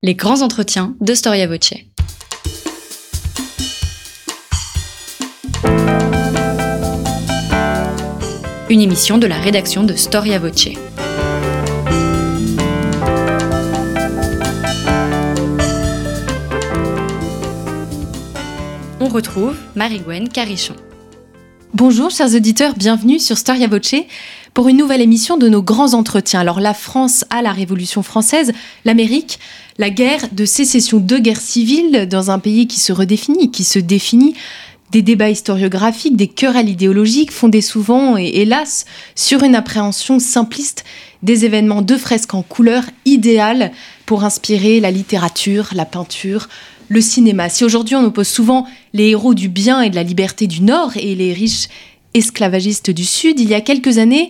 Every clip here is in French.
Les grands entretiens de Storia Voce. Une émission de la rédaction de Storia Voce. On retrouve Marie-Gwen Carichon. Bonjour chers auditeurs, bienvenue sur Storia Voce pour une nouvelle émission de nos grands entretiens. Alors la France à la Révolution française, l'Amérique, la guerre de sécession, deux guerres civiles dans un pays qui se redéfinit, qui se définit des débats historiographiques, des querelles idéologiques fondés souvent et hélas sur une appréhension simpliste des événements de fresques en couleur idéales pour inspirer la littérature, la peinture, le cinéma. Si aujourd'hui on oppose souvent les héros du bien et de la liberté du Nord et les riches esclavagistes du Sud, il y a quelques années,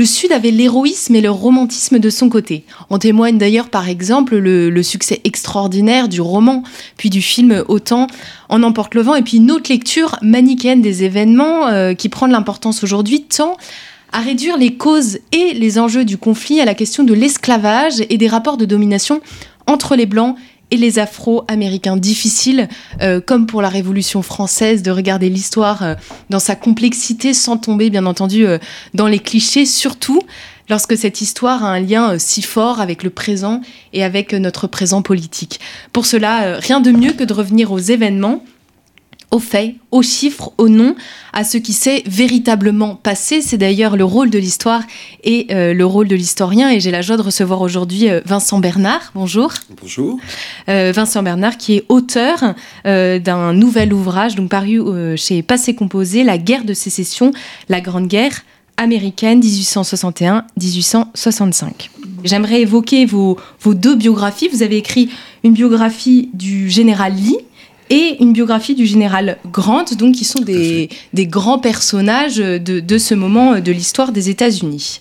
le Sud avait l'héroïsme et le romantisme de son côté. En témoigne d'ailleurs par exemple le, succès extraordinaire du roman, puis du film Autant en emporte le vent, et puis une autre lecture manichéenne des événements euh, qui prend de l'importance aujourd'hui, tant à réduire les causes et les enjeux du conflit à la question de l'esclavage et des rapports de domination entre les Blancs et les Afro-Américains. Difficile, euh, comme pour la Révolution française, de regarder l'histoire euh, dans sa complexité sans tomber, bien entendu, euh, dans les clichés, surtout lorsque cette histoire a un lien si fort avec le présent et avec notre présent politique. Pour cela, rien de mieux que de revenir aux événements aux faits, aux chiffres, aux noms, à ce qui s'est véritablement passé. C'est d'ailleurs le rôle de l'histoire et euh, le rôle de l'historien. Et j'ai la joie de recevoir aujourd'hui euh, Vincent Bernard. Bonjour. Bonjour. Euh, Vincent Bernard, qui est auteur d'un nouvel ouvrage, donc paru chez Passé Composé, La guerre de sécession, la Grande Guerre américaine 1861-1865. J'aimerais évoquer vos, vos deux biographies. Vous avez écrit une biographie du général Lee, et une biographie du général Grant, donc qui sont des, des grands personnages de, de, ce moment de l'histoire des États-Unis.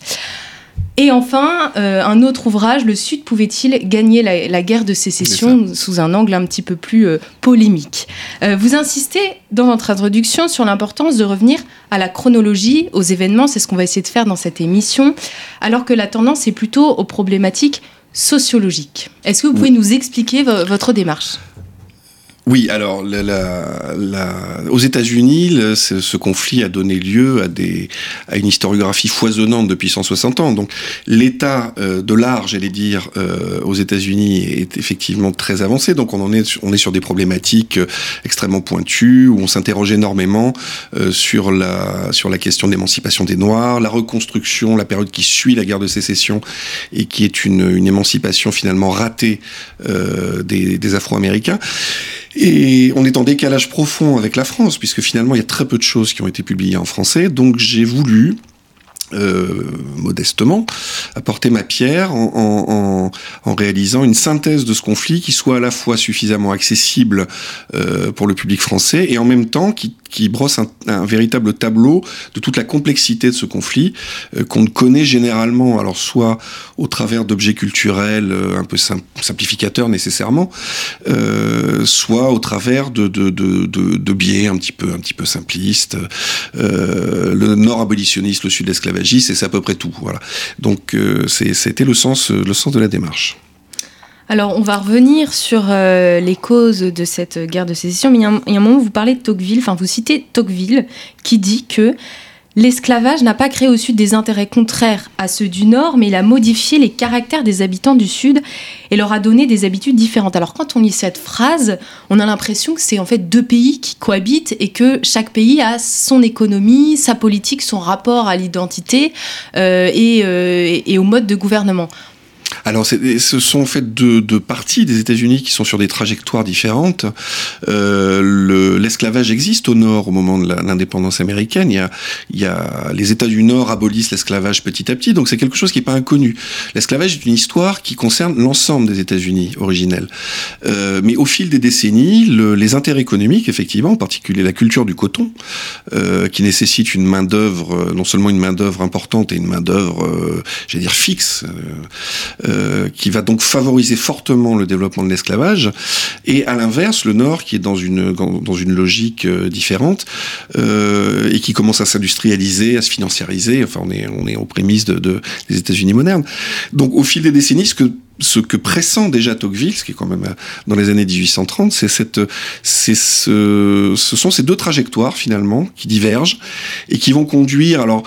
Et enfin, euh, un autre ouvrage, Le Sud pouvait-il gagner la, guerre de sécession sous un angle un petit peu plus euh, polémique. Euh, Vous insistez dans votre introduction sur l'importance de revenir à la chronologie, aux événements, c'est ce qu'on va essayer de faire dans cette émission, alors que la tendance est plutôt aux problématiques sociologiques. Est-ce que vous pouvez nous expliquer votre démarche? Oui, alors aux États-Unis, ce, conflit a donné lieu à, une historiographie foisonnante depuis 160 ans. Donc l'état euh, de l'art, j'allais dire, euh, aux États-Unis est effectivement très avancé. Donc on en est, on est sur des problématiques euh, extrêmement pointues où on s'interroge énormément sur la sur la question d'émancipation des Noirs, la reconstruction, la période qui suit la guerre de sécession et qui est une, une émancipation finalement ratée des, des Afro-Américains. Et on est en décalage profond avec la France, puisque finalement, il y a très peu de choses qui ont été publiées en français. Donc j'ai voulu, euh, modestement, apporter ma pierre en, en, en, réalisant une synthèse de ce conflit qui soit à la fois suffisamment accessible euh, pour le public français et en même temps qui, qui brosse un, un, véritable tableau de toute la complexité de ce conflit euh, qu'on ne connaît généralement, alors soit au travers d'objets culturels euh, un peu simplificateurs nécessairement, euh, soit au travers de, de, de, de, biais un petit peu, un petit peu simplistes. le nord abolitionniste, le sud esclavagiste, et c'est à peu près tout. Voilà. Donc c'était le sens, le sens de la démarche. Alors, on va revenir sur euh, les causes de cette guerre de sécession, mais il y, a un, moment où vous parlez de Tocqueville, enfin vous citez Tocqueville, qui dit que l'esclavage n'a pas créé au Sud des intérêts contraires à ceux du Nord, mais il a modifié les caractères des habitants du Sud et leur a donné des habitudes différentes. Alors, quand on lit cette phrase, on a l'impression que c'est en fait deux pays qui cohabitent et que chaque pays a son économie, sa politique, son rapport à l'identité euh, euh, et au mode de gouvernement. Alors, ce sont en fait deux, deux parties des États-Unis qui sont sur des trajectoires différentes. Euh, L'esclavage existe au Nord au moment de l'indépendance américaine. Il y, a, il y a les États du Nord abolissent l'esclavage petit à petit, donc c'est quelque chose qui n'est pas inconnu. L'esclavage est une histoire qui concerne l'ensemble des États-Unis originels. Euh, mais au fil des décennies, le, les intérêts économiques, effectivement, en particulier la culture du coton, euh, qui nécessite une main d'œuvre, non seulement une main d'œuvre importante et une main d'œuvre, euh, j'allais dire fixe. Euh, euh, qui va donc favoriser fortement le développement de l'esclavage, et à l'inverse, le Nord, qui est dans une, dans une logique euh, différente, euh, et qui commence à s'industrialiser, à se financiariser, enfin on est, on est aux prémices de, de des États-Unis modernes. Donc au fil des décennies, ce que ce que pressent déjà Tocqueville, ce qui est quand même dans les années 1830, c'est cette, c'est ce, ce sont ces deux trajectoires finalement qui divergent et qui vont conduire alors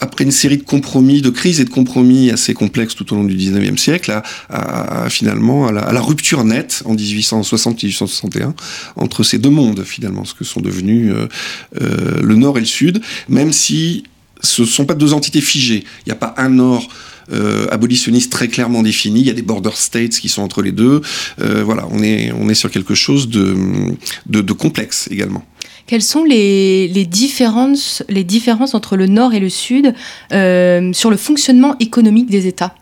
après une série de compromis, de crises et de compromis assez complexes tout au long du 19e siècle, à, finalement à la, rupture nette en 1860-1861 entre ces deux mondes, finalement, ce que sont devenus euh, euh, le Nord et le Sud, même si ce ne sont pas deux entités figées. Il n'y a pas un Nord euh, abolitionniste très clairement défini. Il y a des border states qui sont entre les deux. voilà, on est, on est sur quelque chose de, de complexe également. Quelles sont les, différences, entre le Nord et le Sud euh, sur le fonctionnement économique des États?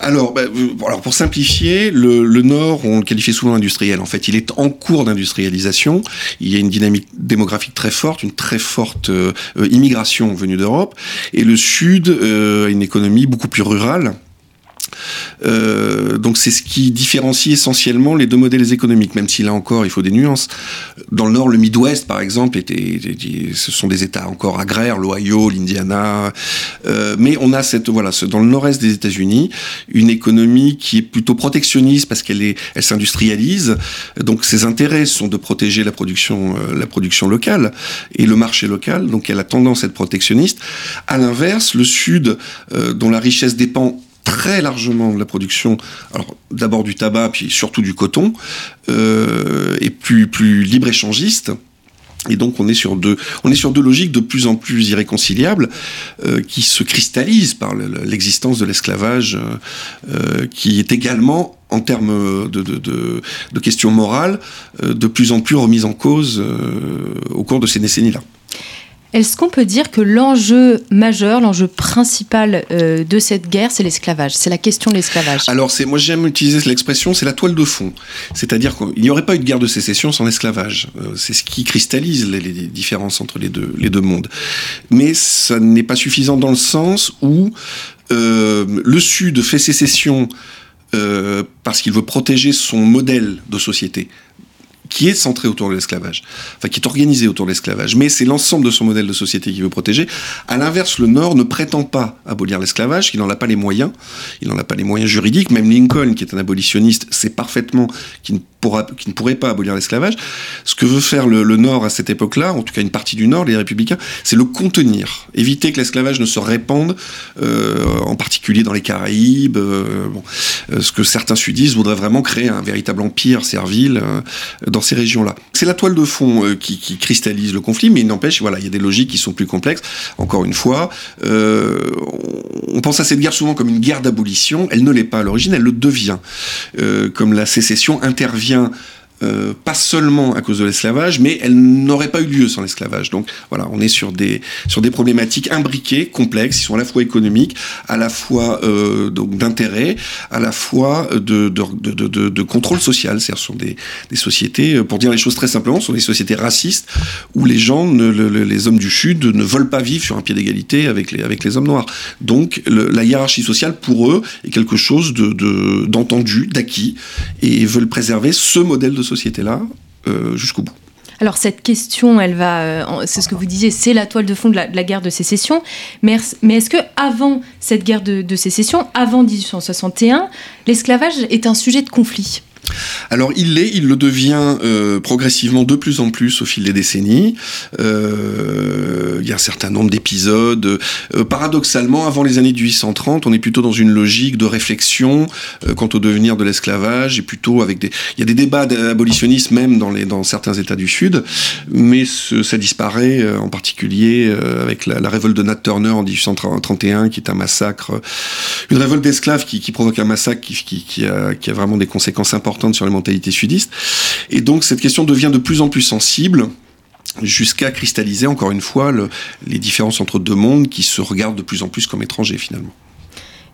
Alors, bah, euh, alors, pour simplifier, le, Nord, on le qualifie souvent industriel. En fait, il est en cours d'industrialisation. Il y a une dynamique démographique très forte, une très forte euh, immigration venue d'Europe. Et le Sud a une économie beaucoup plus rurale, euh, donc c'est ce qui différencie essentiellement les deux modèles économiques, même si là encore il faut des nuances. Dans le Nord, le Midwest par exemple, était, ce sont des États encore agraires, l'Ohio, l'Indiana, euh, mais on a cette voilà, dans le Nord-Est des États-Unis, une économie qui est plutôt protectionniste parce qu'elle elle s'industrialise. Donc ses intérêts sont de protéger la production, euh, la production locale et le marché local. Donc elle a tendance à être protectionniste. À l'inverse, le Sud, dont la richesse dépend très largement de la production, alors d'abord du tabac, puis surtout du coton, euh, et plus, plus libre-échangiste. Et donc on est sur deux, on est sur deux logiques de plus en plus irréconciliables euh, qui se cristallisent par l'existence de l'esclavage, euh, qui est également en termes de, de questions morales de plus en plus remise en cause au cours de ces décennies-là. Est-ce qu'on peut dire que l'enjeu majeur, l'enjeu principal euh, de cette guerre, c'est l'esclavage C'est la question de l'esclavage? Alors, c'est, moi j'aime utiliser l'expression, c'est la toile de fond. C'est-à-dire qu'il n'y aurait pas eu de guerre de sécession sans l'esclavage. Euh, c'est ce qui cristallise les, différences entre les deux, mondes. Mais ça n'est pas suffisant dans le sens où euh, le Sud fait sécession parce qu'il veut protéger son modèle de société qui est centré autour de l'esclavage, enfin qui est organisé autour de l'esclavage, mais c'est l'ensemble de son modèle de société qui veut protéger. À l'inverse, le Nord ne prétend pas abolir l'esclavage, il n'en a pas les moyens, il n'en a pas les moyens juridiques. Même Lincoln, qui est un abolitionniste, sait parfaitement qu'il ne, pourra, ne pourrait pas abolir l'esclavage. Ce que veut faire le, Nord à cette époque-là, en tout cas une partie du Nord, les républicains, c'est le contenir, éviter que l'esclavage ne se répande, euh, en particulier dans les Caraïbes. Euh, bon, euh, ce que certains sudistes voudraient vraiment créer un véritable empire servile dans ces régions-là. C'est la toile de fond euh, qui, cristallise le conflit, mais il n'empêche, voilà, il y a des logiques qui sont plus complexes. Encore une fois, euh, on pense à cette guerre souvent comme une guerre d'abolition. Elle ne l'est pas à l'origine, elle le devient. Euh, comme la sécession intervient bien euh, pas seulement à cause de l'esclavage, mais elle n'aurait pas eu lieu sans l'esclavage. Donc voilà, on est sur des, sur des problématiques imbriquées, complexes, qui sont à la fois économiques, à la fois euh, d'intérêt, à la fois de, de, de, de, contrôle social. C'est-à-dire, ce sont des, des, sociétés, euh, pour dire les choses très simplement, ce sont des sociétés racistes où les gens, ne, les hommes du Sud, ne veulent pas vivre sur un pied d'égalité avec les, avec les hommes noirs. Donc la hiérarchie sociale, pour eux, est quelque chose d'entendu, d'acquis, et veulent préserver ce modèle de société-là euh, jusqu'au bout. Alors cette question, elle va, euh, c'est ce que vous disiez, c'est la toile de fond de la, guerre de sécession. Mais, est-ce que avant cette guerre de, de sécession, avant 1861, l'esclavage est un sujet de conflit? Alors il l'est, il le devient euh, progressivement de plus en plus au fil des décennies. Euh, il y a un certain nombre d'épisodes. Euh, paradoxalement, avant les années 1830, on est plutôt dans une logique de réflexion quant au devenir de l'esclavage et plutôt avec des. Il y a des débats abolitionnistes même dans, certains États du Sud, mais ça disparaît en particulier avec la, révolte de Nat Turner en 1831, qui est un massacre, une révolte d'esclaves qui, provoque un massacre qui a vraiment des conséquences importantes sur les mentalités sudistes. Et donc cette question devient de plus en plus sensible jusqu'à cristalliser encore une fois les différences entre deux mondes qui se regardent de plus en plus comme étrangers finalement.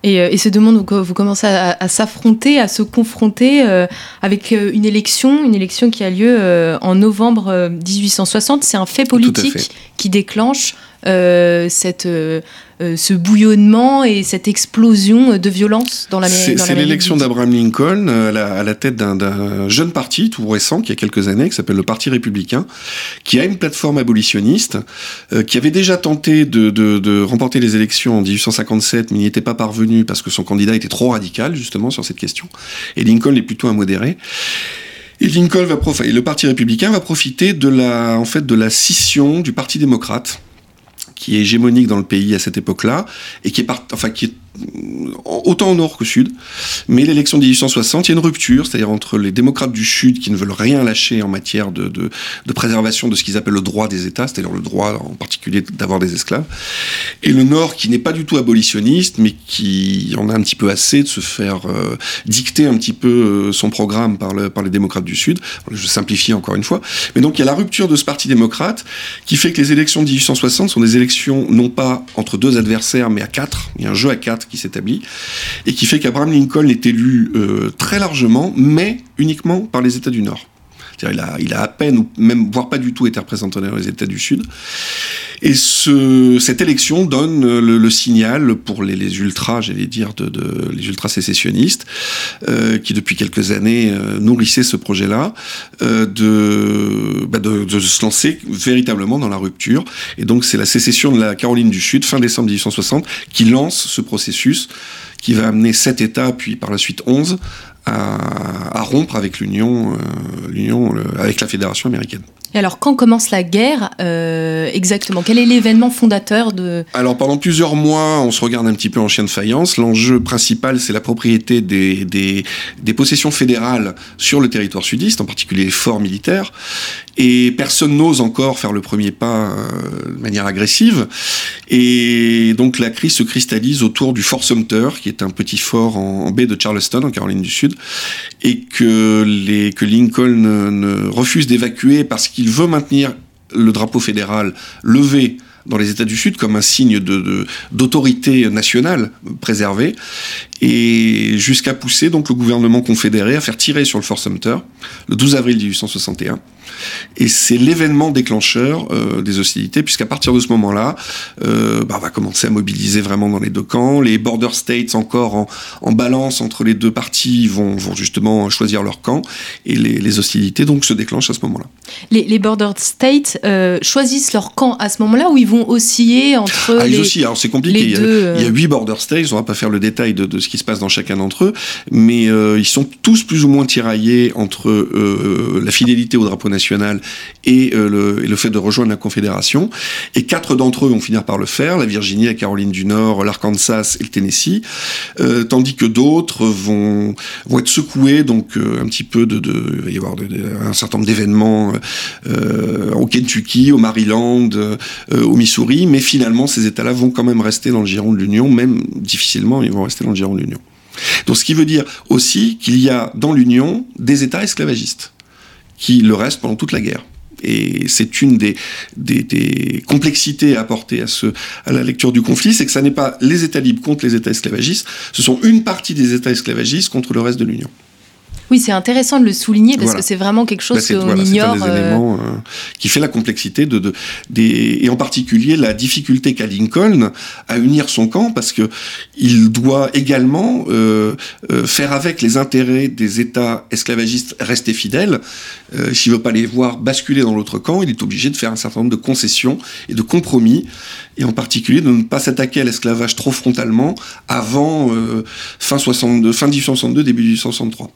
Et, euh, ce deux mondes, vous, commencez à, s'affronter, à se confronter euh, avec euh, une élection, une élection qui a lieu en novembre 1860. C'est un fait politique qui déclenche cette euh, ce bouillonnement et cette explosion de violence dans l'Amérique C'est l'élection d'Abraham Lincoln euh, à la, tête d'un jeune parti tout récent, qui a quelques années, qui s'appelle le Parti républicain, qui a une plateforme abolitionniste, euh, qui avait déjà tenté de, remporter les élections en 1857, mais n'y était pas parvenu parce que son candidat était trop radical, justement, sur cette question. Et Lincoln est plutôt un modéré. Et Lincoln va et le Parti républicain va profiter de la, en fait, de la scission du Parti démocrate qui est hégémonique dans le pays à cette époque-là, et qui est, enfin, qui autant au nord qu'au sud. Mais l'élection de 1860, il y a une rupture, c'est-à-dire entre les démocrates du sud qui ne veulent rien lâcher en matière de, préservation de ce qu'ils appellent le droit des États, c'est-à-dire le droit en particulier d'avoir des esclaves, et le nord qui n'est pas du tout abolitionniste, mais qui en a un petit peu assez de se faire euh, dicter un petit peu euh, son programme par, par les démocrates du sud. Je simplifie encore une fois. Mais donc il y a la rupture de ce parti démocrate qui fait que les élections de 1860 sont des élections non pas entre deux adversaires, mais à quatre. Il y a un jeu à quatre qui s'établit, et qui fait qu'Abraham Lincoln est élu euh, très largement, mais uniquement par les États du Nord. Il a, à peine, ou même voire pas du tout, été représenté dans les États du Sud. Et ce, cette élection donne le, signal pour les, les ultras, j'allais dire, de, de, les ultras sécessionnistes, euh, qui depuis quelques années euh, nourrissaient ce projet-là, euh, de, bah de, de, se lancer véritablement dans la rupture. Et donc c'est la sécession de la Caroline du Sud, fin décembre 1860, qui lance ce processus qui va amener sept États, puis par la suite onze, à, à rompre avec l'Union, euh, l'Union, avec la Fédération américaine. Et alors, quand commence la guerre euh, exactement Quel est l'événement fondateur de... Alors, pendant plusieurs mois, on se regarde un petit peu en chien de faïence. L'enjeu principal, c'est la propriété des, des, des, possessions fédérales sur le territoire sudiste, en particulier les forts militaires. Et personne n'ose encore faire le premier pas euh, de manière agressive. Et donc, la crise se cristallise autour du Fort Sumter, qui est un petit fort en, baie de Charleston, en Caroline du Sud, et que, les, que Lincoln ne, ne refuse d'évacuer parce qu'il il veut maintenir le drapeau fédéral levé dans les États du Sud comme un signe d'autorité de, nationale préservée, et jusqu'à pousser donc le gouvernement confédéré à faire tirer sur le Fort Sumter le 12 avril 1861. Et c'est l'événement déclencheur euh, des hostilités, puisqu'à partir de ce moment-là, euh, bah, on va commencer à mobiliser vraiment dans les deux camps. Les border states, encore en, en balance entre les deux parties, vont, vont, justement choisir leur camp, et les, les, hostilités donc se déclenchent à ce moment-là. Les, les border states euh, choisissent leur camp à ce moment-là, ou ils vont osciller entre ah, les, ils oscillent. Alors c'est compliqué. Il y, a, il y, a, huit border states. On va pas faire le détail de, de, ce qui se passe dans chacun d'entre eux, mais ils sont tous plus ou moins tiraillés entre la fidélité au drapeau national et, euh, le, et, le, fait de rejoindre la Confédération. Et quatre d'entre eux vont finir par le faire, la Virginie, la Caroline du Nord, l'Arkansas et le Tennessee, euh, tandis que d'autres vont, vont être secoués, donc euh, un petit peu de, il va y avoir un certain nombre d'événements au Kentucky, au Maryland, au Missouri, mais finalement ces États-là vont quand même rester dans le giron de l'Union, même difficilement, ils vont rester dans le giron de l'Union. Donc ce qui veut dire aussi qu'il y a dans l'Union des États esclavagistes qui le reste pendant toute la guerre. Et c'est une des, des, complexités à apporter à, ce, à la lecture du conflit, c'est que ça n'est pas les États libres contre les États esclavagistes, ce sont une partie des États esclavagistes contre le reste de l'Union. Oui, c'est intéressant de le souligner parce voilà. que c'est vraiment quelque chose bah qu'on voilà, ignore. C'est un des euh... éléments euh, qui fait la complexité de, de des, et en particulier la difficulté qu'a Lincoln à unir son camp parce que il doit également euh, euh faire avec les intérêts des États esclavagistes restés fidèles. Euh, S'il veut pas les voir basculer dans l'autre camp, il est obligé de faire un certain nombre de concessions et de compromis et en particulier de ne pas s'attaquer à l'esclavage trop frontalement avant euh, fin 62, fin 1862, début 1863.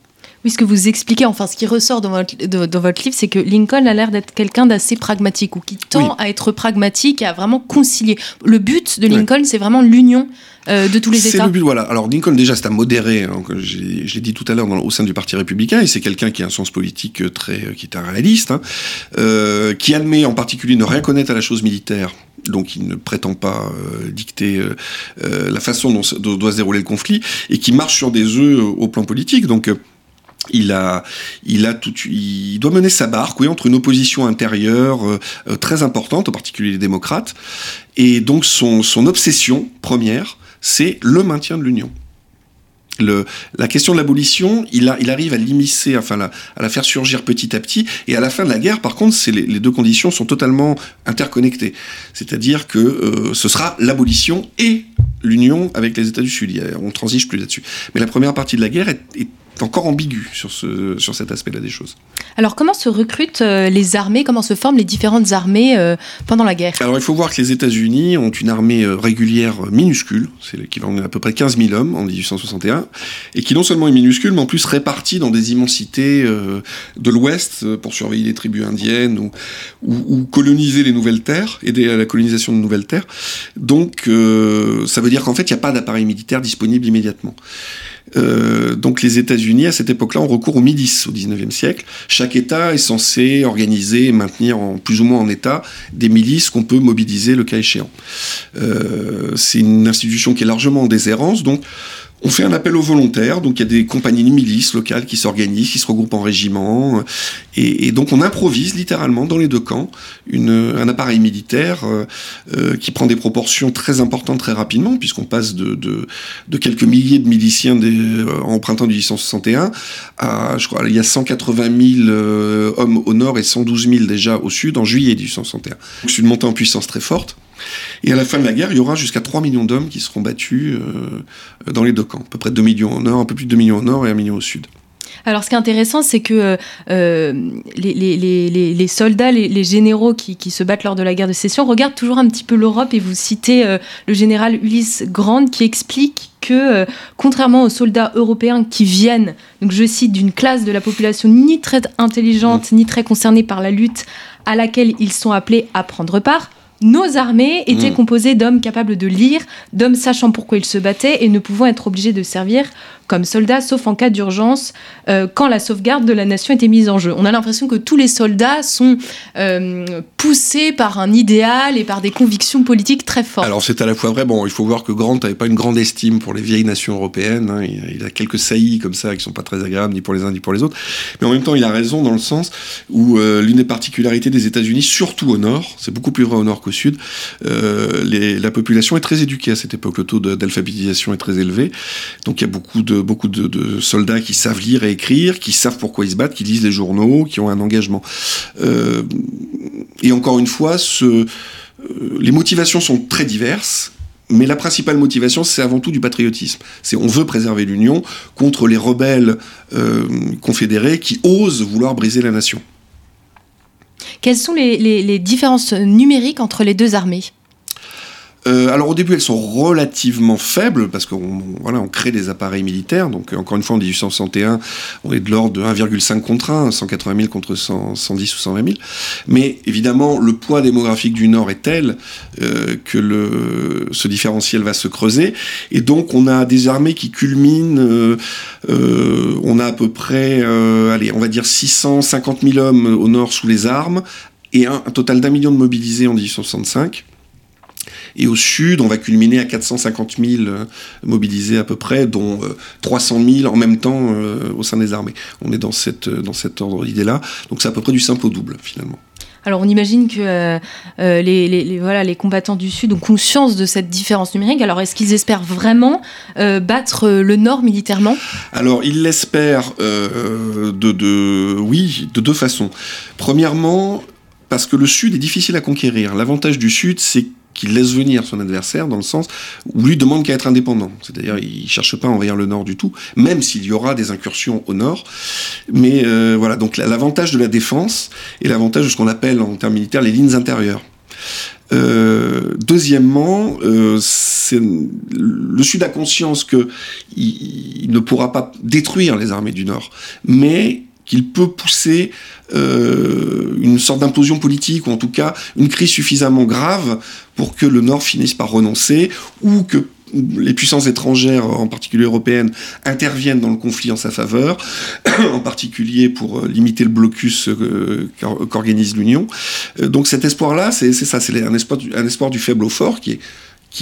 Oui, ce que vous expliquez, enfin, ce qui ressort dans votre, de, dans votre livre, c'est que Lincoln a l'air d'être quelqu'un d'assez pragmatique ou qui tend oui. à être pragmatique et à vraiment concilier. Le but de Lincoln, c'est vraiment l'union euh, de tous les États. C'est le but, voilà. Alors Lincoln, déjà, c'est un modéré, hein, je l'ai dit tout à l'heure, au sein du Parti républicain, et c'est quelqu'un qui a un sens politique très, qui est un réaliste, hein, euh, qui admet en particulier ne rien connaître à la chose militaire donc il ne prétend pas euh, dicter euh, euh, la façon dont, dont, doit se dérouler le conflit, et qui marche sur des œufs au plan politique. Donc il a, il a tout, il doit mener sa barque, oui, entre une opposition intérieure euh, très importante, en particulier les démocrates, et donc son, obsession première, c'est le maintien de l'Union. la question de l'abolition, il, arrive à l'immiscer, enfin à la faire surgir petit à petit. Et à la fin de la guerre, par contre, les, les, deux conditions sont totalement interconnectées. C'est-à-dire que euh, ce sera l'abolition et l'union avec les États du Sud. On transige plus là-dessus. Mais la première partie de la guerre est encore ambigu sur, ce, sur cet aspect-là des choses. Alors comment se recrutent euh, les armées, comment se forment les différentes armées euh, pendant la guerre? Alors il faut voir que les États-Unis ont une armée euh, régulière minuscule, c'est l'équivalent d'à peu près 15 000 hommes en 1861, et qui non seulement est minuscule, mais en plus répartie dans des immensités de l'Ouest pour surveiller les tribus indiennes ou, ou, coloniser les nouvelles terres, aider à la colonisation de nouvelles terres. Donc ça veut dire qu'en fait il n'y a pas d'appareil militaire disponible immédiatement. Euh, donc les États-Unis, à cette époque-là, ont recours aux milices au XIXe siècle. Chaque État est censé organiser et maintenir en, plus ou moins en état des milices qu'on peut mobiliser le cas échéant. Euh, c'est une institution qui est largement en déshérence, donc on fait un appel aux volontaires, donc il y a des compagnies de milices locales qui s'organisent, qui se regroupent en régiments, et, donc on improvise littéralement dans les deux camps une, un appareil militaire euh, euh, qui prend des proportions très importantes très rapidement, puisqu'on passe de, de, quelques milliers de miliciens des, euh, en printemps 1861 à, je crois, il y a 180 000 hommes au nord et 112 000 déjà au sud en juillet 1861. C'est une montée en puissance très forte. Et à la fin de la guerre, il y aura jusqu'à 3 millions d'hommes qui seront battus euh, dans les deux camps. À peu près 2 millions au nord, un peu plus de 2 millions au nord et 1 million au sud. Alors, ce qui est intéressant, c'est que euh, euh, les, soldats, les, généraux qui, se battent lors de la guerre de sécession regardent toujours un petit peu l'Europe et vous citez le général Ulysse Grant qui explique que, contrairement aux soldats européens qui viennent, donc je cite, d'une classe de la population ni très intelligente, mmh. ni très concernée par la lutte à laquelle ils sont appelés à prendre part, nos armées étaient mm. composées d'hommes capables de lire, d'hommes sachant pourquoi ils se battaient et ne pouvant être obligés de servir comme soldats, sauf en cas d'urgence, euh, quand la sauvegarde de la nation était mise en jeu. On a l'impression que tous les soldats sont euh, poussés par un idéal et par des convictions politiques très fortes. Alors c'est à la fois vrai, bon, il faut voir que Grant n'avait pas une grande estime pour les vieilles nations européennes, hein. il, a quelques saillies comme ça qui sont pas très agréables ni pour les uns ni pour les autres, mais en même temps il a raison dans le sens où euh, l'une des particularités des États-Unis, surtout au nord, c'est beaucoup plus vrai au nord qu'au sud, la population est très éduquée à cette époque, le taux d'alphabétisation est très élevé, donc il y a beaucoup de beaucoup de, soldats qui savent lire et écrire, qui savent pourquoi ils se battent, qui lisent les journaux, qui ont un engagement. Euh, et encore une fois, euh, les motivations sont très diverses. Mais la principale motivation, c'est avant tout du patriotisme. C'est on veut préserver l'Union contre les rebelles euh, confédérés qui osent vouloir briser la nation. Quelles sont les différences numériques entre les deux armées? Euh, alors au début, elles sont relativement faibles parce qu'on voilà, on crée des appareils militaires. Donc encore une fois, en 1861, on est de l'ordre de 1,5 contre 1, 180 000 contre 110 ou 120 000. Mais évidemment, le poids démographique du Nord est tel euh, que le, ce différentiel va se creuser. Et donc on a des armées qui culminent. Euh, on a à peu près, allez, on va dire 650 000 hommes au Nord sous les armes et un total d'un million de mobilisés en 1865. Et au sud, on va culminer à 450 000 euh, mobilisés à peu près, dont 300 euh, 000 en même temps euh, au sein des armées. On est dans, cette, dans cet ordre d'idée-là. Donc c'est à peu près du simple au double, finalement. Alors on imagine que les, voilà, les combattants du Sud ont conscience de cette différence numérique. Alors est-ce qu'ils espèrent vraiment battre le Nord militairement? Alors ils l'espèrent de, de, oui, de deux façons. Premièrement, parce que le Sud est difficile à conquérir. L'avantage du Sud, c'est qu'il laisse venir son adversaire dans le sens où lui demande qu'à être indépendant. C'est-à-dire, il cherche pas à envahir le nord du tout, même s'il y aura des incursions au nord. Mais euh, voilà, donc l'avantage de la défense et l'avantage de ce qu'on appelle en termes militaires les lignes intérieures. Euh, deuxièmement, euh, le Sud a conscience que il, ne pourra pas détruire les armées du Nord, mais qu'il peut pousser euh, une sorte d'implosion politique, ou en tout cas une crise suffisamment grave pour que le Nord finisse par renoncer, ou que les puissances étrangères, en particulier européennes, interviennent dans le conflit en sa faveur, en particulier pour euh, limiter le blocus euh, qu'organise l'Union. donc cet espoir-là, c'est ça, c'est un espoir, un espoir du faible au fort qui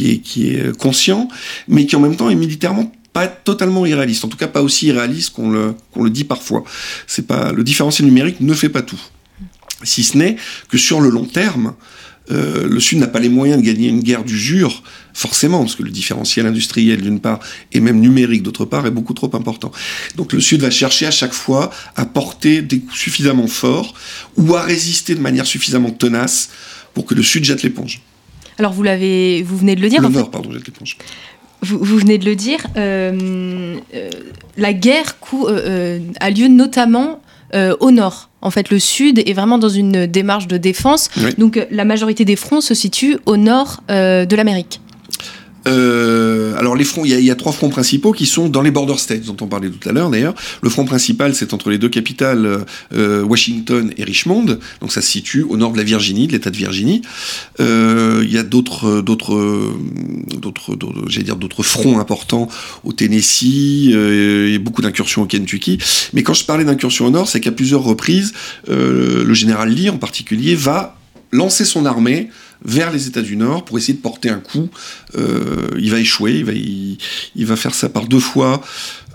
est conscient, mais qui en même temps est militairement pas totalement irréaliste, en tout cas pas aussi irréaliste qu'on le, qu'on le dit parfois. C'est pas le différentiel numérique ne fait pas tout, si ce n'est que sur le long terme, euh, le Sud n'a pas les moyens de gagner une guerre du jure, forcément, parce que le différentiel industriel d'une part et même numérique d'autre part est beaucoup trop important. Donc le Sud va chercher à chaque fois à porter des coups suffisamment forts ou à résister de manière suffisamment tenace pour que le Sud jette l'éponge. Alors vous l'avez, vous venez de le dire. Le Nord, pardon, jette l'éponge. Vous, vous, venez de le dire. Euh, euh, la guerre euh, a lieu notamment au nord. En fait, le sud est vraiment dans une démarche de défense. Oui. Donc, la majorité des fronts se situe au nord de l'Amérique. Euh, alors les fronts, il y, a, il y, a trois fronts principaux qui sont dans les border states dont on parlait tout à l'heure d'ailleurs. Le front principal, c'est entre les deux capitales euh, Washington et Richmond, donc ça se situe au nord de la Virginie, de l'État de Virginie. Euh, il y a d'autres, d'autres, d'autres, j'allais dire d'autres fronts importants au Tennessee, euh, et beaucoup d'incursions au Kentucky. Mais quand je parlais d'incursions au nord, c'est qu'à plusieurs reprises, le général Lee en particulier va lancer son armée vers les États du Nord pour essayer de porter un coup. Euh, il va échouer, il va, faire ça par deux fois.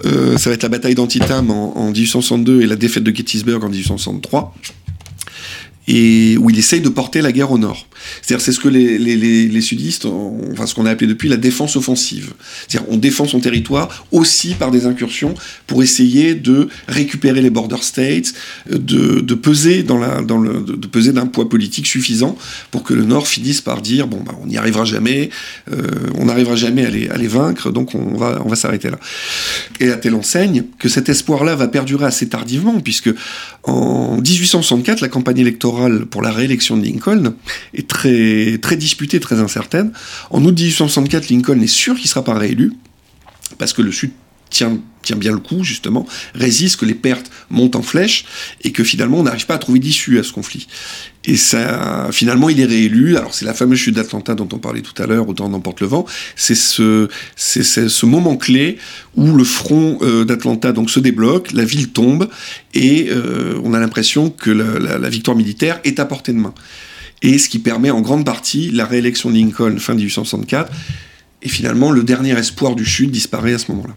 Euh, ça va être la bataille d'Antietam en, en, 1862 et la défaite de Gettysburg en 1863 et où il essaye de porter la guerre au nord. C'est-à-dire, c'est ce que les, les, sudistes, ont, enfin ce qu'on a appelé depuis la défense offensive. C'est-à-dire, on défend son territoire aussi par des incursions pour essayer de récupérer les border states, de, de peser dans la, dans le, de peser d'un poids politique suffisant pour que le Nord finisse par dire bon, bah, on n'y arrivera jamais, euh, on n'arrivera jamais à les, à les vaincre, donc on va, on va s'arrêter là. Et à telle enseigne que cet espoir-là va perdurer assez tardivement, puisque en 1864, la campagne électorale pour la réélection de Lincoln est très, disputée, très incertaine. En août 1864, Lincoln est sûr qu'il ne sera pas réélu, parce que le Sud tient, bien le coup, justement, résiste, que les pertes montent en flèche, et que finalement, on n'arrive pas à trouver d'issue à ce conflit. Et ça, finalement, il est réélu. Alors, c'est la fameuse chute d'Atlanta dont on parlait tout à l'heure, autant n'emporte le vent. C'est ce, moment clé où le front euh, d'Atlanta donc se débloque, la ville tombe, et euh, on a l'impression que la victoire militaire est à portée de main. Et ce qui permet en grande partie la réélection de Lincoln fin 1864. Et finalement, le dernier espoir du Sud disparaît à ce moment-là.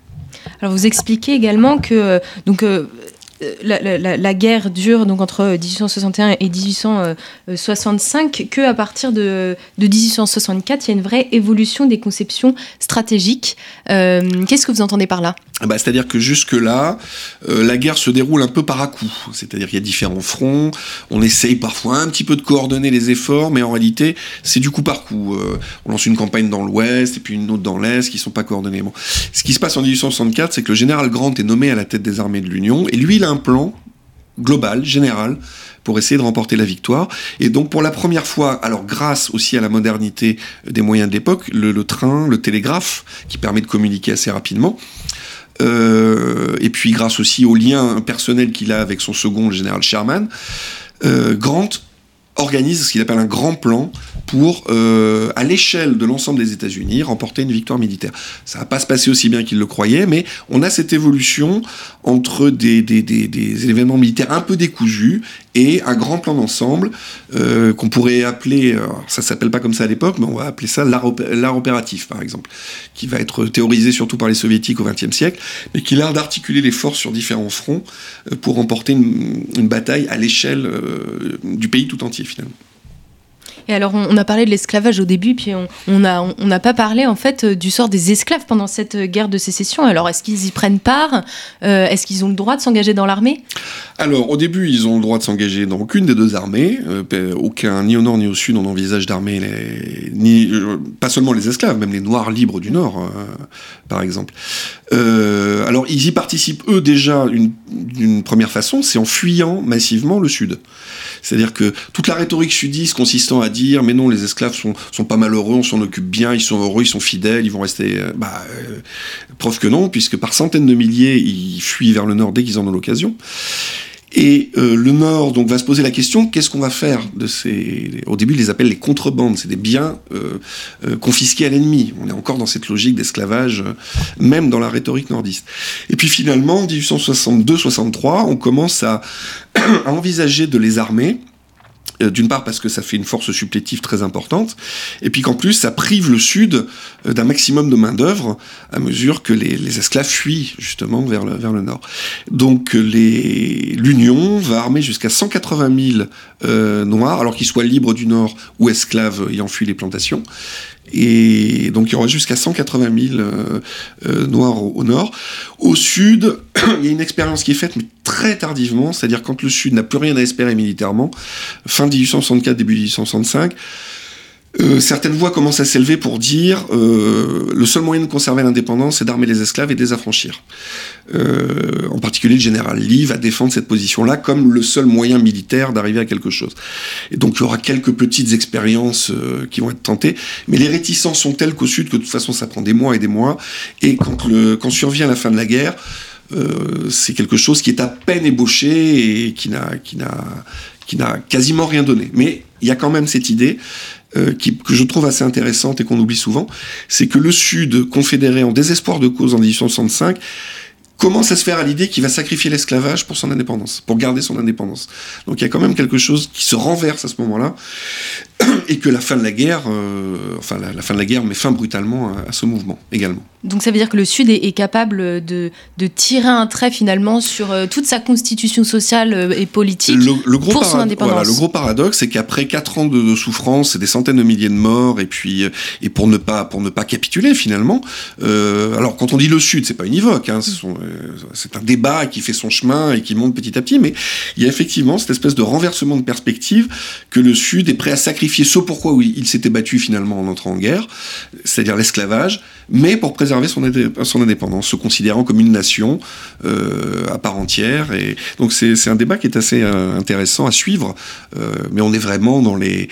Alors vous expliquez également que donc euh, la, la, la, guerre dure donc entre 1861 et 1865 que à partir de, de 1864 il y a une vraie évolution des conceptions stratégiques. Euh, Qu'est-ce que vous entendez par là? Bah, C'est-à-dire que jusque-là, euh, la guerre se déroule un peu par à coup. C'est-à-dire qu'il y a différents fronts, on essaye parfois un petit peu de coordonner les efforts, mais en réalité, c'est du coup par coup. Euh, on lance une campagne dans l'ouest et puis une autre dans l'est qui ne sont pas coordonnées. Bon. Ce qui se passe en 1864, c'est que le général Grant est nommé à la tête des armées de l'Union, et lui, il a un plan global, général, pour essayer de remporter la victoire. Et donc pour la première fois, alors grâce aussi à la modernité des moyens de l'époque, le, le, train, le télégraphe, qui permet de communiquer assez rapidement, euh, et puis grâce aussi au lien personnel qu'il a avec son second, le général Sherman, euh, Grant organise ce qu'il appelle un grand plan pour, euh, à l'échelle de l'ensemble des États-Unis, remporter une victoire militaire. Ça va pas se passer aussi bien qu'il le croyait, mais on a cette évolution entre des, des, des événements militaires un peu décousus et un grand plan d'ensemble euh, qu'on pourrait appeler, alors ça s'appelle pas comme ça à l'époque, mais on va appeler ça l'art opé opératif, par exemple, qui va être théorisé surtout par les soviétiques au XXe siècle, mais qui est l'art d'articuler les forces sur différents fronts euh, pour remporter une, bataille à l'échelle euh, du pays tout entier finalement. Et alors, on, a parlé de l'esclavage au début, puis on n'a pas parlé en fait du sort des esclaves pendant cette guerre de sécession. Alors, est-ce qu'ils y prennent part? Euh, Est-ce qu'ils ont le droit de s'engager dans l'armée? Alors, au début, ils ont le droit de s'engager dans aucune des deux armées. Euh, aucun, ni au nord ni au sud, on envisage d'armer les, ni euh, pas seulement les esclaves, même les noirs libres du nord, euh, par exemple. Alors, ils y participent eux déjà d'une première façon, c'est en fuyant massivement le sud. C'est-à-dire que toute la rhétorique sudiste consistant à dire mais non, les esclaves sont, sont pas malheureux, on s'en occupe bien, ils sont heureux, ils sont fidèles, ils vont rester. Euh, bah, euh, preuve que non, puisque par centaines de milliers, ils fuient vers le nord dès qu'ils en ont l'occasion. Et euh, le Nord donc va se poser la question qu'est-ce qu'on va faire de ces au début ils les appellent les contrebandes. C'est des biens euh, euh, confisqués à l'ennemi. On est encore dans cette logique d'esclavage même dans la rhétorique nordiste. Et puis finalement en 1862-63 on commence à, à envisager de les armer d'une part parce que ça fait une force supplétive très importante, et puis qu'en plus ça prive le Sud euh, d'un maximum de main-d'œuvre à mesure que les, esclaves fuient justement vers le, Nord. Donc l'Union va armer jusqu'à 180 000 euh, Noirs, alors qu'ils soient libres du Nord ou esclaves ayant fui les plantations. Et donc il y aura jusqu'à 180 000 euh, euh, Noirs au, nord. Au sud, il y a une expérience qui est faite, mais très tardivement, c'est-à-dire quand le sud n'a plus rien à espérer militairement, fin 1864, début 1865. Euh, certaines voix commencent à s'élever pour dire euh, le seul moyen de conserver l'indépendance, c'est d'armer les esclaves et les affranchir. Euh, en particulier, le général Lee va défendre cette position-là comme le seul moyen militaire d'arriver à quelque chose. Et donc, il y aura quelques petites expériences qui vont être tentées, mais les réticences sont telles qu'au Sud que de toute façon, ça prend des mois et des mois. Et quand, le, quand survient la fin de la guerre, c'est quelque chose qui est à peine ébauché et qui n'a, qui n'a quasiment rien donné. Mais il y a quand même cette idée euh, que je trouve assez intéressante et qu'on oublie souvent, c'est que le Sud, confédéré en désespoir de cause en 1865, commence à se faire à l'idée qu'il va sacrifier l'esclavage pour son indépendance, pour garder son indépendance. Donc il y a quand même quelque chose qui se renverse à ce moment-là, et que euh, la, fin de la guerre met fin brutalement à ce mouvement également. Donc ça veut dire que le Sud est, capable de, tirer un trait finalement sur euh, toute sa constitution sociale euh, et politique le, gros pour son indépendance. le gros paradoxe, c'est qu'après quatre ans de, souffrance et des centaines de milliers de morts, et puis euh, et pour ne pas pour ne pas capituler finalement. alors quand on dit le Sud, c'est pas univoque, hein, c'est un débat qui fait son chemin et qui monte petit à petit, mais il y a effectivement cette espèce de renversement de perspective que le Sud est prêt à sacrifier ce pourquoi il s'était battu finalement en entrant en guerre, c'est-à-dire l'esclavage, mais pour préserver son, indépendance, se considérant comme une nation euh, à part entière. Et donc c'est un débat qui est assez euh, intéressant à suivre, euh, mais on est vraiment dans les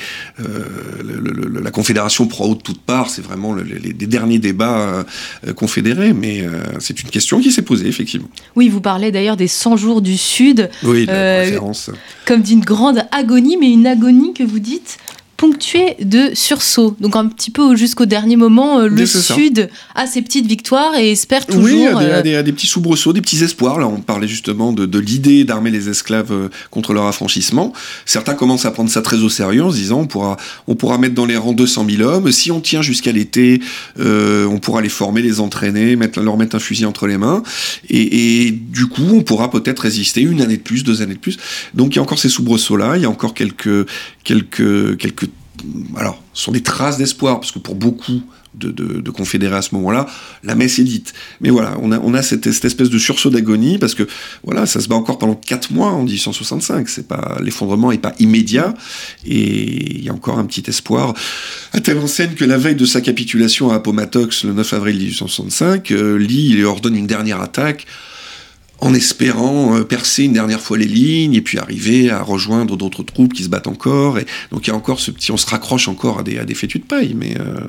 la confédération pro de toutes parts, c'est vraiment les, derniers débats confédérés, mais c'est une question qui s'est posée effectivement. Oui, vous parlez d'ailleurs des 100 jours du Sud. Oui, la. Comme d'une grande agonie, mais une agonie que vous dites ponctué de sursauts. Donc un petit peu jusqu'au dernier moment, euh, le Sud a ses petites victoires et espère toujours. Oui, a des, des, petits soubresauts, des petits espoirs. Là, on parlait justement de, l'idée d'armer les esclaves euh, contre leur affranchissement. Certains commencent à prendre ça très au sérieux en se disant on pourra, on pourra mettre dans les rangs 200 000 hommes. Si on tient jusqu'à l'été, euh, on pourra les former, les entraîner, mettre, leur mettre un fusil entre les mains. Et, et du coup, on pourra peut-être résister une année de plus, deux années de plus. Donc il y a encore ces soubresauts-là. Il y a encore quelques, quelques, quelques alors, ce sont des traces d'espoir, parce que pour beaucoup de, confédérés à ce moment-là, la messe est dite. Mais voilà, on a, on a cette, espèce de sursaut d'agonie, parce que voilà, ça se bat encore pendant 4 mois en 1865. C'est pas l'effondrement n'est pas immédiat, et il y a encore un petit espoir. À telle enseigne que la veille de sa capitulation à Appomattox, le 9 avril 1865, euh, Lee il ordonne une dernière attaque en espérant euh, percer une dernière fois les lignes et puis arriver à rejoindre d'autres troupes qui se battent encore. Et donc il y a encore ce petit, on se raccroche encore à des, à des fétus de paille, mais euh,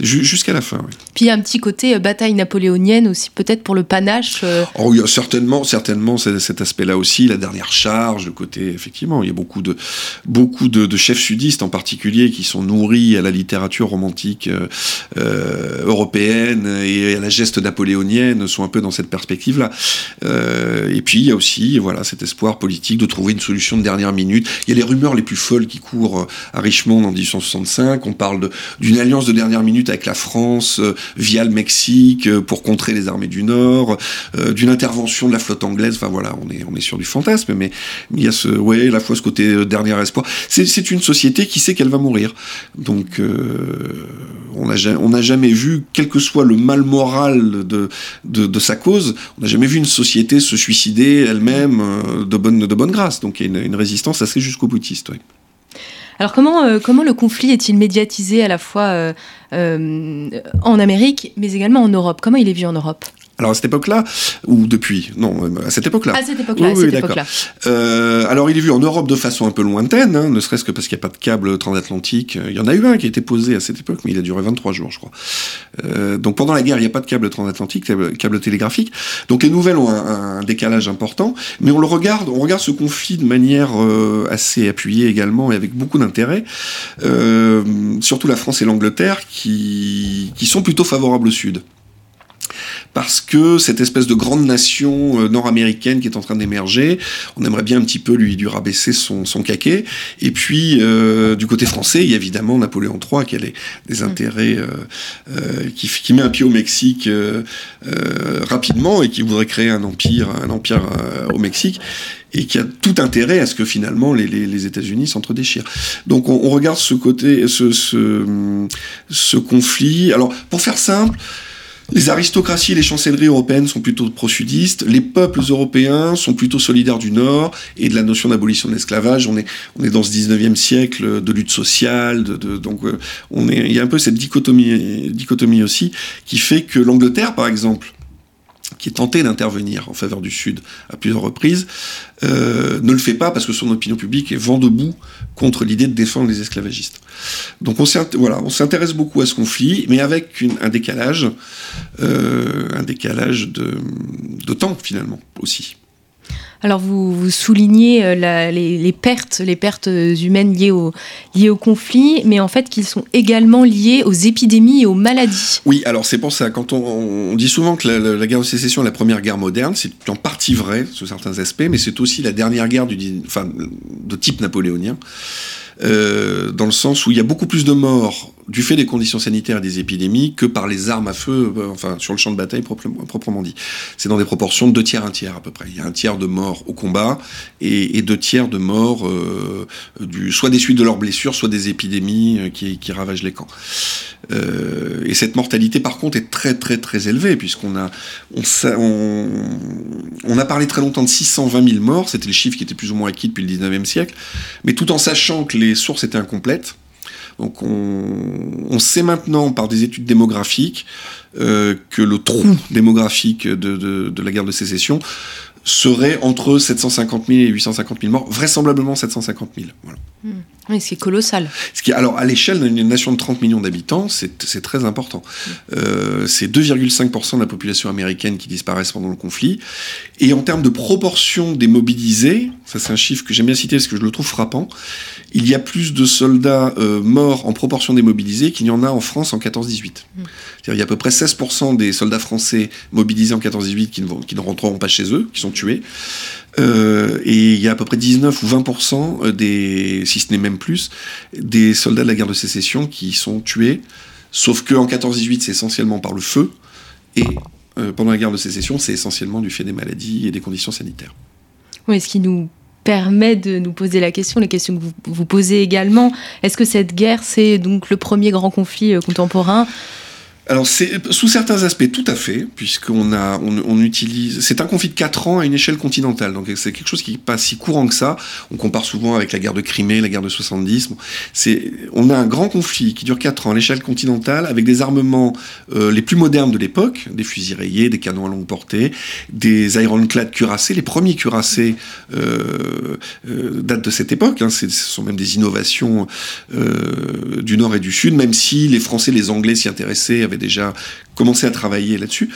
jusqu'à la fin. Puis il y a un petit côté euh, bataille napoléonienne aussi, peut-être pour le panache. Oh, il y a certainement, certainement cet aspect-là aussi, la dernière charge, le côté effectivement, il y a beaucoup de beaucoup de, chefs sudistes en particulier qui sont nourris à la littérature romantique européenne et à la geste napoléonienne, sont un peu dans cette perspective-là. Euh, et puis il y a aussi voilà cet espoir politique de trouver une solution de dernière minute. Il y a les rumeurs les plus folles qui courent euh, à Richmond en 1865. On parle d'une alliance de dernière minute avec la France euh, via le Mexique pour contrer les armées du Nord, d'une intervention de la flotte anglaise. Enfin voilà, on est on est sur du fantasme, mais il y a ce ouais à la fois ce côté dernier espoir. C'est une société qui sait qu'elle va mourir. Donc on n'a on a jamais vu, quel que soit le mal moral de, de sa cause, on n'a jamais vu une société se suicider elle-même euh, de, bonne, de bonne grâce. Donc il y a une, résistance assez jusqu'au boutiste. Alors comment, euh, comment le conflit est-il médiatisé à la fois euh, en Amérique mais également en Europe? Comment il est vu en Europe? Alors à cette époque-là, ou depuis Non, euh, à cette époque-là. À cette époque-là. Oui, oui, euh, alors il est vu en Europe de façon un peu lointaine, hein, ne serait-ce que parce qu'il n'y a pas de câble transatlantique. Il y en a eu un qui a été posé à cette époque, mais il a duré 23 jours, je crois. Euh, donc pendant la guerre, il n'y a pas de câble transatlantique, câble, câble télégraphique. Donc les nouvelles ont un, décalage important, mais on le regarde, on regarde ce conflit de manière assez appuyée également et avec beaucoup d'intérêt. surtout la France et l'Angleterre qui, qui sont plutôt favorables au Sud. Parce que cette espèce de grande nation nord-américaine qui est en train d'émerger, on aimerait bien un petit peu lui, lui rabaisser son, son caquet. Et puis, du côté français, il y a évidemment Napoléon III qui a des intérêts, qui, qui, met un pied au Mexique rapidement et qui voudrait créer un empire, un empire au Mexique et qui a tout intérêt à ce que finalement les, les, les États-Unis s'entre-déchirent. Donc on, on, regarde ce côté, ce, ce, ce, conflit. Alors pour faire simple, les aristocraties et les chancelleries européennes sont plutôt pro-sudistes, les peuples européens sont plutôt solidaires du Nord et de la notion d'abolition de l'esclavage. On est, on est dans ce 19e siècle de lutte sociale, de, de, donc euh, on est, il y a un peu cette dichotomie, dichotomie aussi qui fait que l'Angleterre, par exemple, qui est tenté d'intervenir en faveur du Sud à plusieurs reprises, euh, ne le fait pas parce que son opinion publique est vent debout contre l'idée de défendre les esclavagistes. Donc on s'intéresse beaucoup à ce conflit, mais avec un décalage, euh, un décalage de temps finalement aussi. Alors vous, soulignez euh, les, pertes, humaines liées au, conflit, mais en fait qu'ils sont également liés aux épidémies et aux maladies. Oui, alors c'est pour ça, quand on, dit souvent que la, guerre de sécession est la première guerre moderne, c'est en partie vrai sous certains aspects, mais c'est aussi la dernière guerre de type napoléonien. Euh, dans le sens où il y a beaucoup plus de morts du fait des conditions sanitaires et des épidémies que par les armes à feu, euh, enfin sur le champ de bataille proprement, dit. C'est dans des proportions de deux tiers, un tiers à peu près. Il y a un tiers de morts au combat et, deux tiers de morts euh, du, soit des suites de leurs blessures, soit des épidémies euh, qui, ravagent les camps. Euh, et cette mortalité par contre est très très très élevée puisqu'on a on, a parlé très longtemps de 620 000 morts, c'était le chiffre qui était plus ou moins acquis depuis le 19e siècle, mais tout en sachant que les sources étaient incomplètes. Donc on, sait maintenant par des études démographiques euh, que le trou démographique de, la guerre de sécession serait entre 750 000 et 850 000 morts, vraisemblablement 750 000. Voilà. Mmh. Oui, c'est colossal. Ce qui, alors, à l'échelle d'une nation de 30 millions d'habitants, c'est très important. Euh, c'est 2,5% de la population américaine qui disparaissent pendant le conflit. Et en termes de proportion des mobilisés, ça c'est un chiffre que j'aime bien citer parce que je le trouve frappant, il y a plus de soldats euh, morts en proportion des mobilisés qu'il y en a en France en 14-18. Mmh. Il y a à peu près 16% des soldats français mobilisés en 14-18 qui, qui, ne rentreront pas chez eux, qui sont tués. Euh, et il y a à peu près 19 ou 20% des, si ce n'est même plus, des soldats de la guerre de sécession qui sont tués. Sauf qu'en 14-18, c'est essentiellement par le feu. Et euh, pendant la guerre de sécession, c'est essentiellement du fait des maladies et des conditions sanitaires. Oui, ce qui nous permet de nous poser la question, les questions que vous, vous posez également. Est-ce que cette guerre, c'est donc le premier grand conflit euh, contemporain alors, c'est sous certains aspects, tout à fait, puisqu'on a, on, utilise. C'est un conflit de 4 ans à une échelle continentale, donc c'est quelque chose qui n'est pas si courant que ça. On compare souvent avec la guerre de Crimée, la guerre de 70. Bon, c'est, on a un grand conflit qui dure 4 ans à l'échelle continentale, avec des armements euh, les plus modernes de l'époque, des fusils rayés, des canons à longue portée, des ironclads cuirassés. Les premiers cuirassés euh, euh, datent de cette époque. Hein, ce sont même des innovations du Nord et du Sud, même si les Français, les Anglais s'y intéressaient, avaient déjà commencé à travailler là-dessus.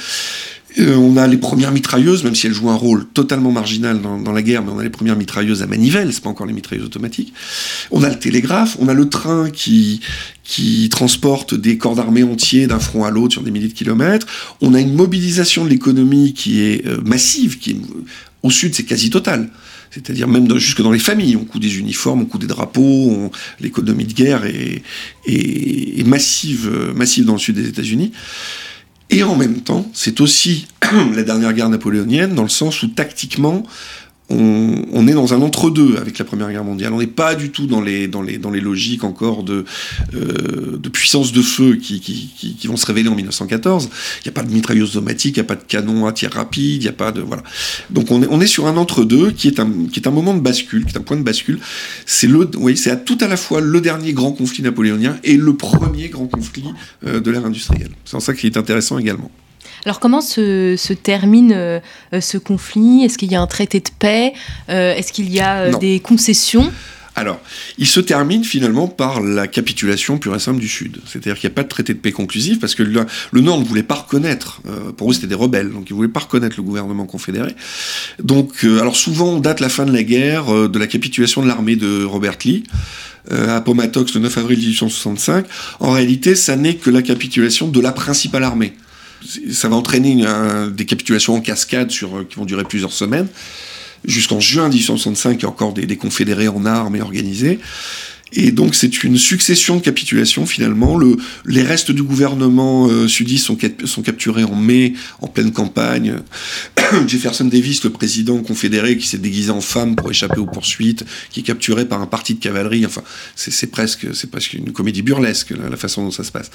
Euh, on a les premières mitrailleuses, même si elles jouent un rôle totalement marginal dans, dans la guerre, mais on a les premières mitrailleuses à manivelle, c'est pas encore les mitrailleuses automatiques. On a le télégraphe, on a le train qui, qui transporte des corps d'armée entiers d'un front à l'autre sur des milliers de kilomètres. On a une mobilisation de l'économie qui est euh, massive, qui est, au sud c'est quasi total. C'est-à-dire même jusque dans les familles, on coud des uniformes, on coud des drapeaux, l'économie de guerre est, est, est, massive, massive dans le sud des États-Unis. Et en même temps, c'est aussi la dernière guerre napoléonienne, dans le sens où tactiquement, on, est dans un entre-deux avec la Première Guerre mondiale. On n'est pas du tout dans les, dans les, dans les logiques encore de, euh, de puissance de feu qui, qui, qui, qui, vont se révéler en 1914. Il n'y a pas de mitrailleuse automatique, il n'y a pas de canon à tir rapide, il n'y a pas de. Voilà. Donc on est, on est sur un entre-deux qui, est un, qui est un moment de bascule, qui est un point de bascule. C'est oui, c'est tout à la fois le dernier grand conflit napoléonien et le premier grand conflit euh, de l'ère industrielle. C'est en ça qu'il est intéressant également. Alors comment se, se termine euh, ce conflit? Est-ce qu'il y a un traité de paix? Euh, Est-ce qu'il y a euh, des concessions? Alors, il se termine finalement par la capitulation pure et simple du Sud. C'est-à-dire qu'il n'y a pas de traité de paix conclusif parce que le, le Nord ne voulait pas reconnaître, euh, pour eux c'était des rebelles, donc ils ne voulaient pas reconnaître le gouvernement confédéré. Donc, euh, alors souvent on date la fin de la guerre euh, de la capitulation de l'armée de Robert Lee à Appomattox le 9 avril 1865. En réalité, ça n'est que la capitulation de la principale armée ça va entraîner des capitulations en cascade sur, qui vont durer plusieurs semaines. Jusqu'en juin 1865, il y a encore des confédérés en armes et organisés. Et donc c'est une succession de capitulations finalement. Le, les restes du gouvernement euh, sudiste sont, sont, capturés en mai, en pleine campagne. Jefferson Davis, le président confédéré qui s'est déguisé en femme pour échapper aux poursuites, qui est capturé par un parti de cavalerie. Enfin, c'est presque, presque une comédie burlesque la, façon dont ça se passe.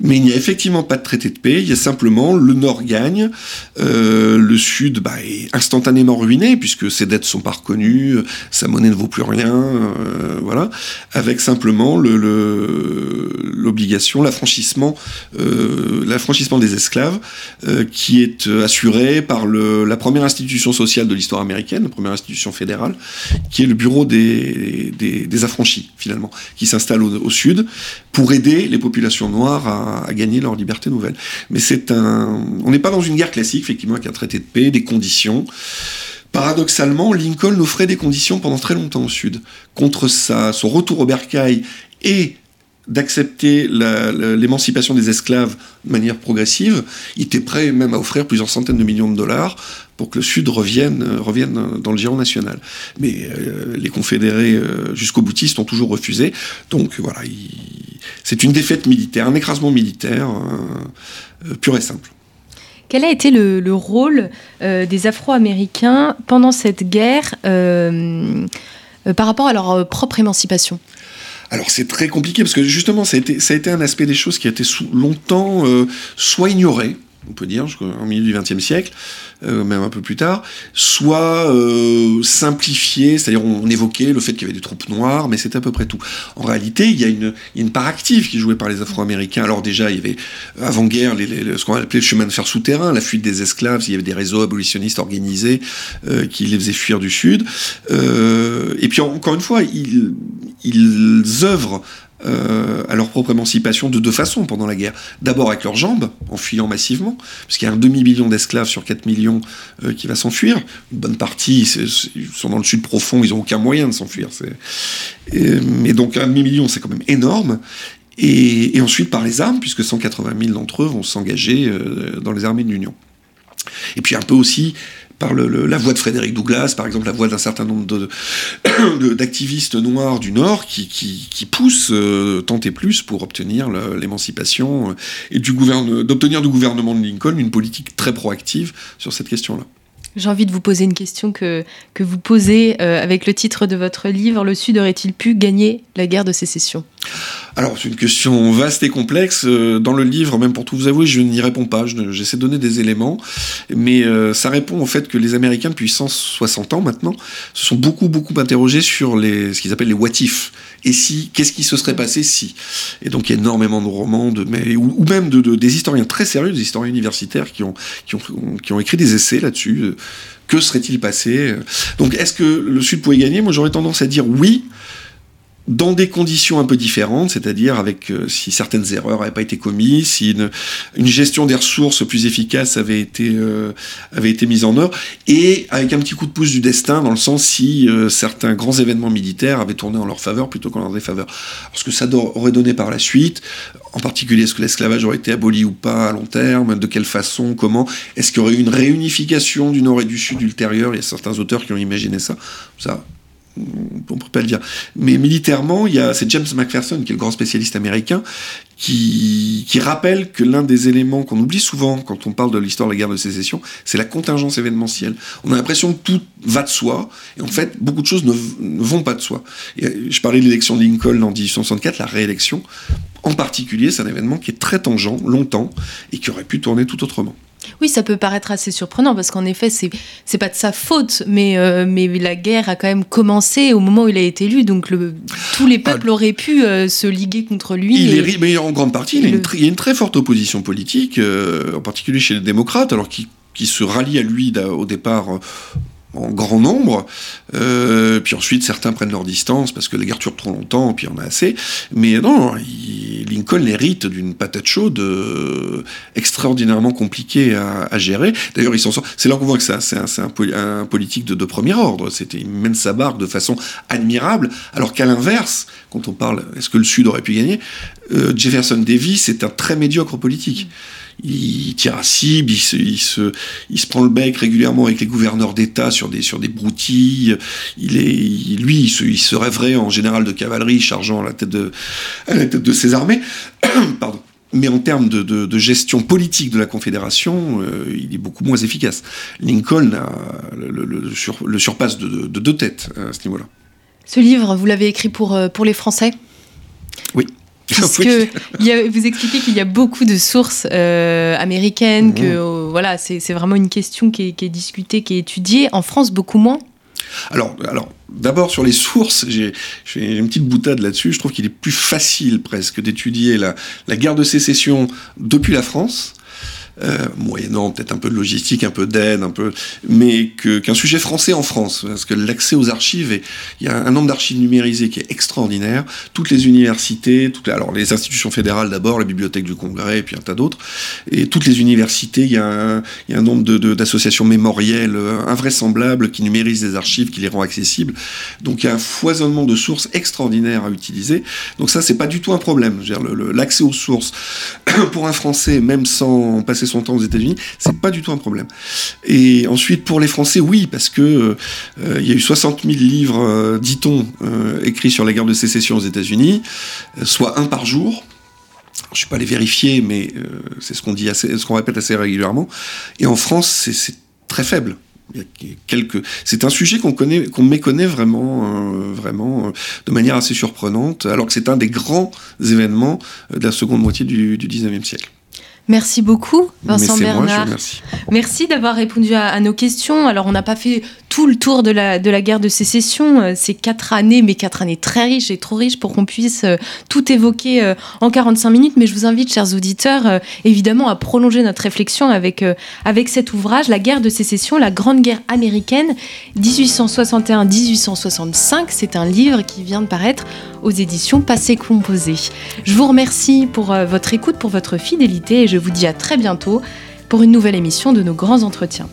Mais il n'y a effectivement pas de traité de paix. Il y a simplement le Nord gagne, euh, le Sud bah, est instantanément ruiné puisque ses dettes sont pas reconnues, sa monnaie ne vaut plus rien, euh, voilà avec simplement l'obligation, le, l'affranchissement, euh, l'affranchissement des esclaves, euh, qui est assuré par le, la première institution sociale de l'histoire américaine, la première institution fédérale, qui est le bureau des, des, des affranchis, finalement, qui s'installe au, au, sud pour aider les populations noires à, à gagner leur liberté nouvelle. Mais c'est un, on n'est pas dans une guerre classique, effectivement, avec un traité de paix, des conditions. Paradoxalement, Lincoln offrait des conditions pendant très longtemps au Sud, contre son retour au bercail et d'accepter l'émancipation des esclaves de manière progressive, il était prêt même à offrir plusieurs centaines de millions de dollars pour que le Sud revienne, revienne dans le giron national. Mais euh, les confédérés euh, jusqu'au boutistes ont toujours refusé. Donc voilà, c'est une défaite militaire, un écrasement militaire euh, pur et simple. Quel a été le, rôle euh, des Afro-Américains pendant cette guerre euh, euh, par rapport à leur propre émancipation? Alors c'est très compliqué parce que justement ça a été, ça a été un aspect des choses qui a été longtemps soit ignoré, on peut dire, au milieu du XXe siècle, euh, même un peu plus tard, soit euh, simplifié, c'est-à-dire on, évoquait le fait qu'il y avait des troupes noires, mais c'est à peu près tout. En réalité, il y, a une, part active qui est jouée par les Afro-Américains. Alors déjà, il y avait, avant-guerre, les, les, ce qu'on appelait le chemin de fer souterrain, la fuite des esclaves, il y avait des réseaux abolitionnistes organisés euh, qui les faisaient fuir du Sud. Et puis encore une fois, ils, ils œuvrent euh, à leur propre émancipation de deux façons pendant la guerre. D'abord avec leurs jambes, en fuyant massivement, puisqu'il y a un demi-million d'esclaves sur 4 millions euh, qui va s'enfuir. Une bonne partie ils sont dans le sud profond, ils n'ont aucun moyen de s'enfuir. Mais donc un demi-million, c'est quand même énorme. Et, et, ensuite par les armes, puisque 180 000 d'entre eux vont s'engager euh, dans les armées de l'Union. Et puis un peu aussi la voix de Frédéric Douglas, par exemple la voix d'un certain nombre d'activistes noirs du Nord qui, poussent euh, tant et plus pour obtenir l'émancipation euh, et d'obtenir du gouvernement de Lincoln une politique très proactive sur cette question-là. J'ai envie de vous poser une question que, vous posez euh, avec le titre de votre livre. Le Sud aurait-il pu gagner la guerre de sécession? Alors, c'est une question vaste et complexe. Euh, dans le livre, même pour tout vous avouer, je n'y réponds pas. J'essaie de donner des éléments. Mais euh, ça répond au fait que les Américains, depuis 160 ans maintenant, se sont beaucoup, beaucoup interrogés sur ce qu'ils appellent les what if. Et si, qu'est-ce qui se serait passé si Et donc, il y a énormément de romans, de, mais, ou, même de, de, des historiens très sérieux, des historiens universitaires qui ont, qui ont, qui ont écrit des essais là-dessus. Euh, que serait-il passé? Donc, est-ce que le Sud pouvait gagner? Moi, j'aurais tendance à dire oui dans des conditions un peu différentes, c'est-à-dire avec euh, si certaines erreurs n'avaient pas été commises, si une, une, gestion des ressources plus efficace avait été euh, avait été mise en œuvre, et avec un petit coup de pouce du destin dans le sens si euh, certains grands événements militaires avaient tourné en leur faveur plutôt qu'en leur défaveur. Ce que ça aurait donné par la suite, en particulier est-ce que l'esclavage aurait été aboli ou pas à long terme, de quelle façon, comment, est-ce qu'il y aurait eu une réunification du Nord et du Sud ultérieure Il y a certains auteurs qui ont imaginé ça. Ça, on peut pas le dire. Mais militairement, il y a, c'est James McPherson, qui est le grand spécialiste américain, qui, qui rappelle que l'un des éléments qu'on oublie souvent quand on parle de l'histoire de la guerre de sécession, c'est la contingence événementielle. On a l'impression que tout va de soi, et en fait, beaucoup de choses ne, vont pas de soi. Euh, je parlais de l'élection de Lincoln en 1864, la réélection. En particulier, c'est un événement qui est très tangent, longtemps, et qui aurait pu tourner tout autrement. Oui, ça peut paraître assez surprenant parce qu'en effet, c'est c'est pas de sa faute, mais euh, mais la guerre a quand même commencé au moment où il a été élu, donc le, tous les peuples ah, auraient pu euh, se liguer contre lui. Il est, mais en grande partie, il, le... il, y a une très forte opposition politique, euh, en particulier chez les démocrates, alors qui qui se rallient à lui au départ en grand nombre. Euh, puis ensuite, certains prennent leur distance parce que la guerre dure trop longtemps, puis on a assez. Mais non, Lincoln hérite d'une patate chaude euh, extraordinairement compliquée à, gérer. D'ailleurs, ils. C'est là qu'on voit que c'est un, un, un, politique de, de premier ordre. C'était, il mène sa barque de façon admirable, alors qu'à l'inverse, quand on parle, est-ce que le Sud aurait pu gagner euh, Jefferson Davis est un très médiocre politique. Il tire à cible, il se, il se, il se prend le bec régulièrement avec les gouverneurs d'État sur des, sur des broutilles. Il est, lui, il se, il se rêverait en général de cavalerie chargeant à la tête de, à la tête de ses armées. Pardon mais en termes de, de, de, gestion politique de la Confédération, euh, il est beaucoup moins efficace. Lincoln a, le, le, le, sur, le surpasse de, de, deux têtes à ce niveau-là. Ce livre, vous l'avez écrit pour, euh, pour les Français? Oui. Puisque il y a, vous expliquez qu'il y a beaucoup de sources euh, américaines, mmh. que euh, voilà, c'est vraiment une question qui est, qui est discutée, qui est étudiée. En France, beaucoup moins. Alors, alors d'abord sur les sources, j'ai une petite boutade là-dessus. Je trouve qu'il est plus facile presque d'étudier la, la guerre de sécession depuis la France euh, moyennant peut-être un peu de logistique, un peu d'aide, un peu, mais qu'un sujet français en France, parce que l'accès aux archives, et il y a un nombre d'archives numérisées qui est extraordinaire. Toutes les universités, alors les institutions fédérales d'abord, la bibliothèque du Congrès, et puis un tas d'autres, et toutes les universités, il y a un, nombre d'associations mémorielles euh, invraisemblables qui numérisent des archives, qui les rend accessibles. Donc il y a un foisonnement de sources extraordinaires à utiliser. Donc ça, c'est pas du tout un problème. L'accès aux sources pour un Français, même sans passer son temps aux États-Unis, c'est pas du tout un problème. Et ensuite, pour les Français, oui, parce que euh, y a eu 60 000 livres, euh, dit-on, euh, écrits sur la guerre de sécession aux États-Unis, soit un par jour. Je suis pas allé vérifier, mais c'est ce qu'on dit, assez, ce qu'on répète assez régulièrement. Et en France, c'est très faible. Quelques... C'est un sujet qu'on connaît, qu'on méconnaît vraiment, vraiment de manière assez surprenante, alors que c'est un des grands événements de la seconde moitié du, du 19e siècle. Merci beaucoup, Vincent Bernard. Moi, merci d'avoir répondu à, à, nos questions. Alors, on n'a pas fait tout le tour de la, de la guerre de sécession, euh, ces quatre années, mais quatre années très riches et trop riches pour qu'on puisse euh, tout évoquer euh, en 45 minutes. Mais je vous invite, chers auditeurs, évidemment, à prolonger notre réflexion avec, avec cet ouvrage, La guerre de sécession, la grande guerre américaine, 1861-1865. C'est un livre qui vient de paraître aux éditions Passé Composé. Je vous remercie pour votre écoute, pour votre fidélité et je vous dis à très bientôt pour une nouvelle émission de nos grands entretiens.